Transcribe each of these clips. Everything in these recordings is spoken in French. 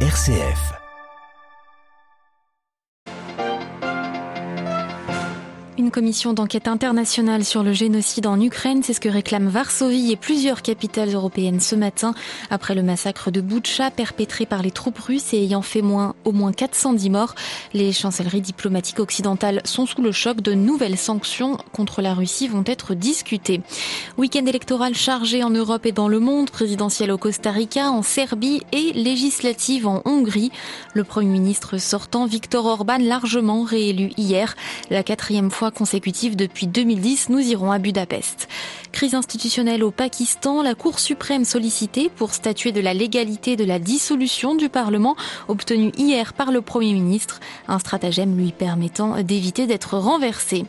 RCF. Une commission d'enquête internationale sur le génocide en Ukraine, c'est ce que réclament Varsovie et plusieurs capitales européennes ce matin, après le massacre de Boutcha perpétré par les troupes russes et ayant fait moins, au moins 410 morts. Les chancelleries diplomatiques occidentales sont sous le choc de nouvelles sanctions contre la Russie vont être discutées. Week-end électoral chargé en Europe et dans le monde, présidentiel au Costa Rica, en Serbie et législative en Hongrie. Le Premier ministre sortant, Viktor Orban, largement réélu hier, la quatrième fois consécutive depuis 2010, nous irons à Budapest. Crise institutionnelle au Pakistan, la Cour suprême sollicitée pour statuer de la légalité de la dissolution du Parlement obtenue hier par le Premier ministre, un stratagème lui permettant d'éviter d'être renversé.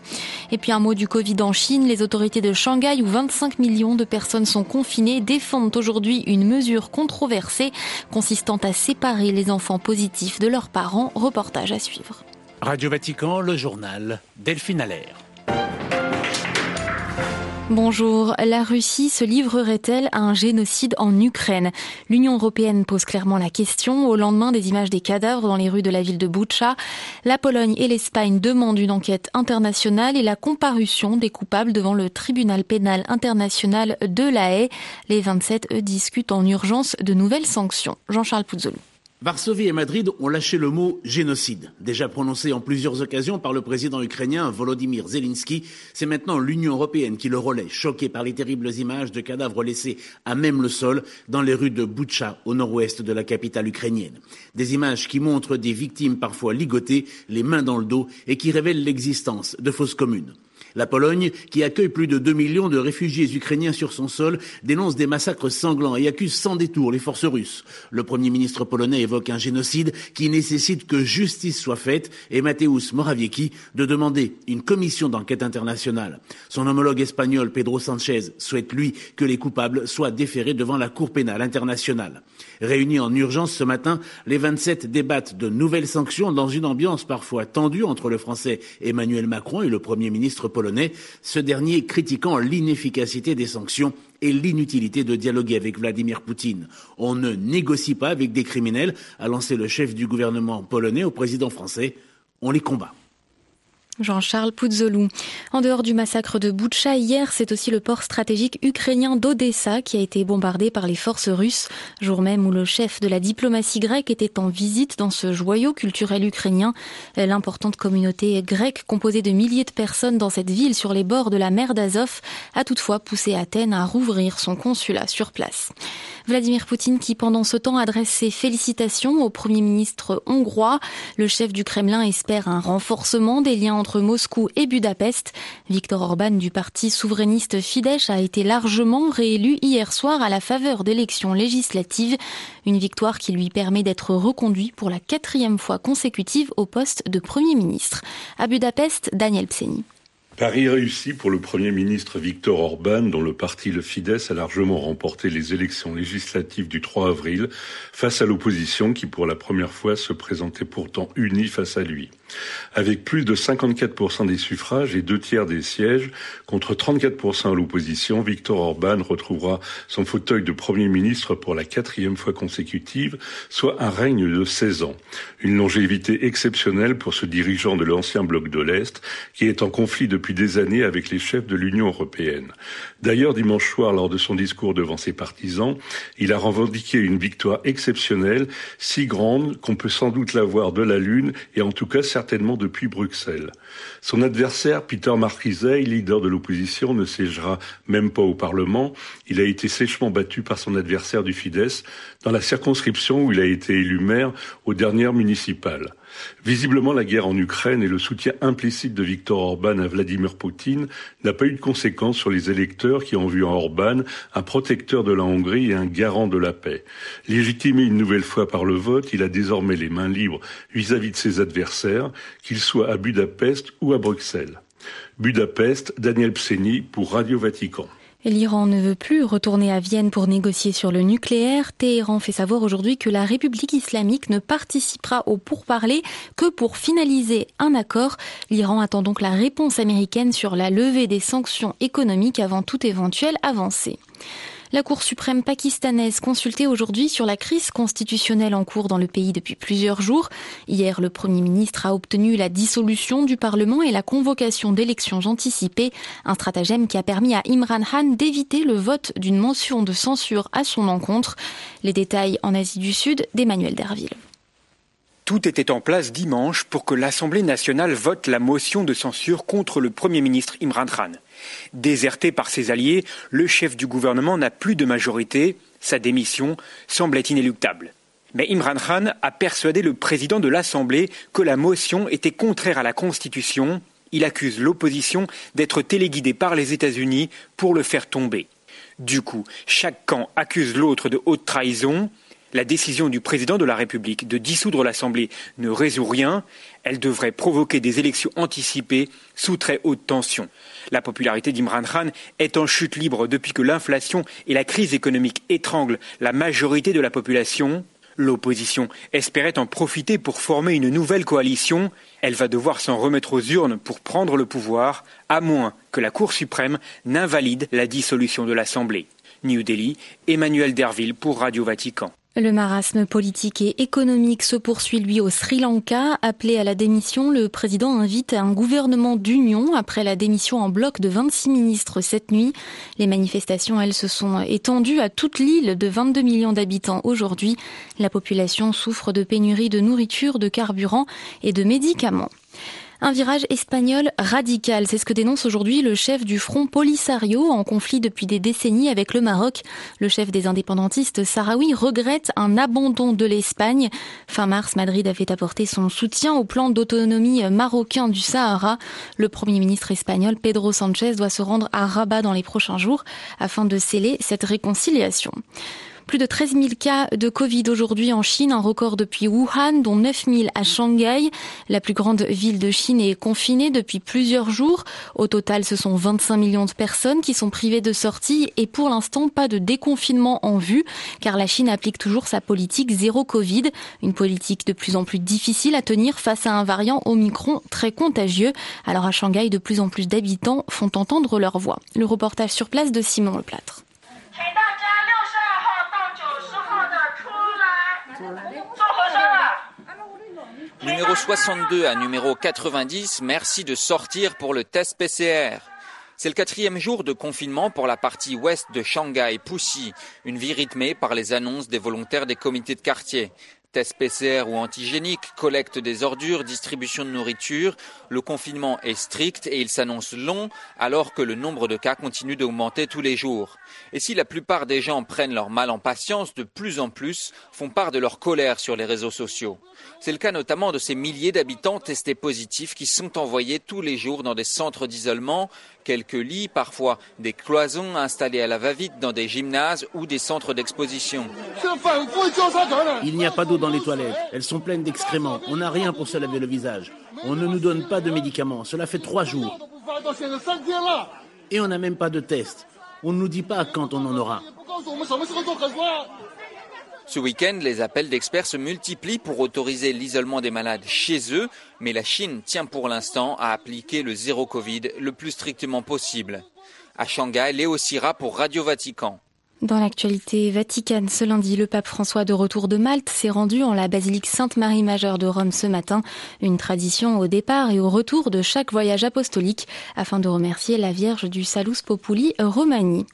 Et puis un mot du Covid en Chine, les autorités de Shanghai où 25 millions de personnes sont confinées défendent aujourd'hui une mesure controversée consistant à séparer les enfants positifs de leurs parents. Reportage à suivre. Radio Vatican, le journal Delphine Allaire. Bonjour. La Russie se livrerait-elle à un génocide en Ukraine? L'Union européenne pose clairement la question au lendemain des images des cadavres dans les rues de la ville de Butcha. La Pologne et l'Espagne demandent une enquête internationale et la comparution des coupables devant le tribunal pénal international de La Haye. Les 27 eux, discutent en urgence de nouvelles sanctions. Jean-Charles Pouzzolou. Varsovie et Madrid ont lâché le mot génocide. Déjà prononcé en plusieurs occasions par le président ukrainien Volodymyr Zelensky, c'est maintenant l'Union européenne qui le relaie, choquée par les terribles images de cadavres laissés à même le sol dans les rues de Boutcha, au nord-ouest de la capitale ukrainienne. Des images qui montrent des victimes parfois ligotées, les mains dans le dos, et qui révèlent l'existence de fausses communes. La Pologne, qui accueille plus de 2 millions de réfugiés ukrainiens sur son sol, dénonce des massacres sanglants et accuse sans détour les forces russes. Le Premier ministre polonais évoque un génocide qui nécessite que justice soit faite et Mateusz Morawiecki de demander une commission d'enquête internationale. Son homologue espagnol Pedro Sanchez souhaite, lui, que les coupables soient déférés devant la Cour pénale internationale. Réunis en urgence ce matin, les 27 débattent de nouvelles sanctions dans une ambiance parfois tendue entre le Français Emmanuel Macron et le Premier ministre polonais ce dernier critiquant l'inefficacité des sanctions et l'inutilité de dialoguer avec Vladimir Poutine. On ne négocie pas avec des criminels, a lancé le chef du gouvernement polonais au président français. On les combat. Jean-Charles Pouzzolou. En dehors du massacre de Boutcha, hier, c'est aussi le port stratégique ukrainien d'Odessa qui a été bombardé par les forces russes, jour même où le chef de la diplomatie grecque était en visite dans ce joyau culturel ukrainien. L'importante communauté grecque, composée de milliers de personnes dans cette ville sur les bords de la mer d'Azov, a toutefois poussé Athènes à rouvrir son consulat sur place. Vladimir Poutine qui pendant ce temps adresse ses félicitations au Premier ministre hongrois. Le chef du Kremlin espère un renforcement des liens entre Moscou et Budapest. Viktor Orban du parti souverainiste Fidesz a été largement réélu hier soir à la faveur d'élections législatives. Une victoire qui lui permet d'être reconduit pour la quatrième fois consécutive au poste de Premier ministre. À Budapest, Daniel Pseni. Paris réussi pour le Premier ministre Viktor Orban, dont le parti le Fidesz a largement remporté les élections législatives du 3 avril, face à l'opposition qui pour la première fois se présentait pourtant unie face à lui. Avec plus de 54% des suffrages et deux tiers des sièges, contre 34% à l'opposition, Viktor Orban retrouvera son fauteuil de Premier ministre pour la quatrième fois consécutive, soit un règne de 16 ans. Une longévité exceptionnelle pour ce dirigeant de l'ancien bloc de l'Est, qui est en conflit depuis des années avec les chefs de l'Union européenne. D'ailleurs, dimanche soir, lors de son discours devant ses partisans, il a revendiqué une victoire exceptionnelle, si grande qu'on peut sans doute la voir de la Lune et en tout cas certainement depuis Bruxelles. Son adversaire, Peter Markizei, leader de l'opposition, ne siégera même pas au Parlement. Il a été sèchement battu par son adversaire du Fidesz dans la circonscription où il a été élu maire aux dernières municipales. Visiblement, la guerre en Ukraine et le soutien implicite de Viktor Orban à Vladimir Poutine n'a pas eu de conséquences sur les électeurs qui ont vu en Orban un protecteur de la Hongrie et un garant de la paix. Légitimé une nouvelle fois par le vote, il a désormais les mains libres vis-à-vis -vis de ses adversaires, qu'ils soient à Budapest ou à Bruxelles. Budapest, Daniel Pseni pour Radio Vatican. L'Iran ne veut plus retourner à Vienne pour négocier sur le nucléaire. Téhéran fait savoir aujourd'hui que la République islamique ne participera au pourparlers que pour finaliser un accord. L'Iran attend donc la réponse américaine sur la levée des sanctions économiques avant toute éventuelle avancée. La Cour suprême pakistanaise consultée aujourd'hui sur la crise constitutionnelle en cours dans le pays depuis plusieurs jours. Hier, le Premier ministre a obtenu la dissolution du Parlement et la convocation d'élections anticipées, un stratagème qui a permis à Imran Khan d'éviter le vote d'une motion de censure à son encontre. Les détails en Asie du Sud d'Emmanuel Derville. Tout était en place dimanche pour que l'Assemblée nationale vote la motion de censure contre le Premier ministre Imran Khan. Déserté par ses alliés, le chef du gouvernement n'a plus de majorité. Sa démission semblait inéluctable. Mais Imran Khan a persuadé le président de l'Assemblée que la motion était contraire à la Constitution. Il accuse l'opposition d'être téléguidée par les États-Unis pour le faire tomber. Du coup, chaque camp accuse l'autre de haute trahison. La décision du président de la République de dissoudre l'Assemblée ne résout rien. Elle devrait provoquer des élections anticipées sous très haute tension. La popularité d'Imran Khan est en chute libre depuis que l'inflation et la crise économique étranglent la majorité de la population. L'opposition espérait en profiter pour former une nouvelle coalition. Elle va devoir s'en remettre aux urnes pour prendre le pouvoir, à moins que la Cour suprême n'invalide la dissolution de l'Assemblée. New Delhi, Emmanuel Derville pour Radio Vatican. Le marasme politique et économique se poursuit lui au Sri Lanka. Appelé à la démission, le président invite un gouvernement d'union après la démission en bloc de 26 ministres cette nuit. Les manifestations, elles, se sont étendues à toute l'île de 22 millions d'habitants aujourd'hui. La population souffre de pénurie de nourriture, de carburant et de médicaments. Un virage espagnol radical, c'est ce que dénonce aujourd'hui le chef du Front Polisario en conflit depuis des décennies avec le Maroc. Le chef des indépendantistes sahraouis regrette un abandon de l'Espagne. Fin mars, Madrid avait apporté son soutien au plan d'autonomie marocain du Sahara. Le premier ministre espagnol Pedro Sanchez doit se rendre à Rabat dans les prochains jours afin de sceller cette réconciliation. Plus de 13 000 cas de Covid aujourd'hui en Chine, un record depuis Wuhan, dont 9 000 à Shanghai. La plus grande ville de Chine est confinée depuis plusieurs jours. Au total, ce sont 25 millions de personnes qui sont privées de sortie et pour l'instant, pas de déconfinement en vue, car la Chine applique toujours sa politique zéro Covid, une politique de plus en plus difficile à tenir face à un variant Omicron très contagieux. Alors à Shanghai, de plus en plus d'habitants font entendre leur voix. Le reportage sur place de Simon Leplâtre. Numéro 62 à numéro 90, merci de sortir pour le test PCR. C'est le quatrième jour de confinement pour la partie ouest de Shanghai, Puxi, une vie rythmée par les annonces des volontaires des comités de quartier. Test PCR ou antigénique, collecte des ordures, distribution de nourriture, le confinement est strict et il s'annonce long alors que le nombre de cas continue d'augmenter tous les jours. Et si la plupart des gens prennent leur mal en patience, de plus en plus font part de leur colère sur les réseaux sociaux. C'est le cas notamment de ces milliers d'habitants testés positifs qui sont envoyés tous les jours dans des centres d'isolement, quelques lits, parfois des cloisons installées à la va-vite dans des gymnases ou des centres d'exposition. Il n'y a pas dans les toilettes, elles sont pleines d'excréments, on n'a rien pour se laver le visage. On ne nous donne pas de médicaments, cela fait trois jours. Et on n'a même pas de test. On ne nous dit pas quand on en aura. Ce week-end, les appels d'experts se multiplient pour autoriser l'isolement des malades chez eux, mais la Chine tient pour l'instant à appliquer le zéro Covid le plus strictement possible. À Shanghai, Léo Sira pour Radio Vatican. Dans l'actualité vaticane, ce lundi, le pape François de retour de Malte s'est rendu en la basilique Sainte-Marie Majeure de Rome ce matin, une tradition au départ et au retour de chaque voyage apostolique afin de remercier la Vierge du Salus Populi Romani.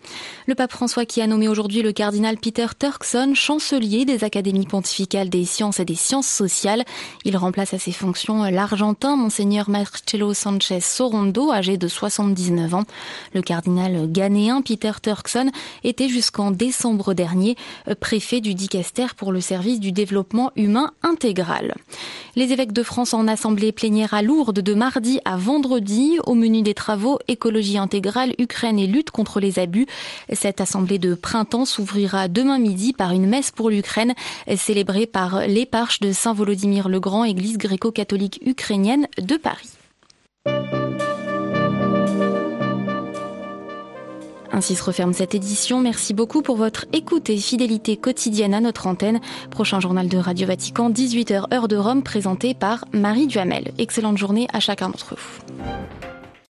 Le pape François qui a nommé aujourd'hui le cardinal Peter Turkson chancelier des académies pontificales des sciences et des sciences sociales. Il remplace à ses fonctions l'Argentin monseigneur Marcello Sanchez Sorondo, âgé de 79 ans. Le cardinal ghanéen Peter Turkson était jusqu'à jusqu'en décembre dernier, euh, préfet du Dicaster pour le service du développement humain intégral. Les évêques de France en assemblée plénière à Lourdes de mardi à vendredi au menu des travaux écologie intégrale, Ukraine et lutte contre les abus. Cette assemblée de printemps s'ouvrira demain midi par une messe pour l'Ukraine célébrée par l'éparche de Saint-Volodymyr le Grand, église gréco-catholique ukrainienne de Paris. Ainsi se referme cette édition. Merci beaucoup pour votre écoute et fidélité quotidienne à notre antenne. Prochain journal de Radio Vatican, 18h heure de Rome, présenté par Marie Duhamel. Excellente journée à chacun d'entre vous.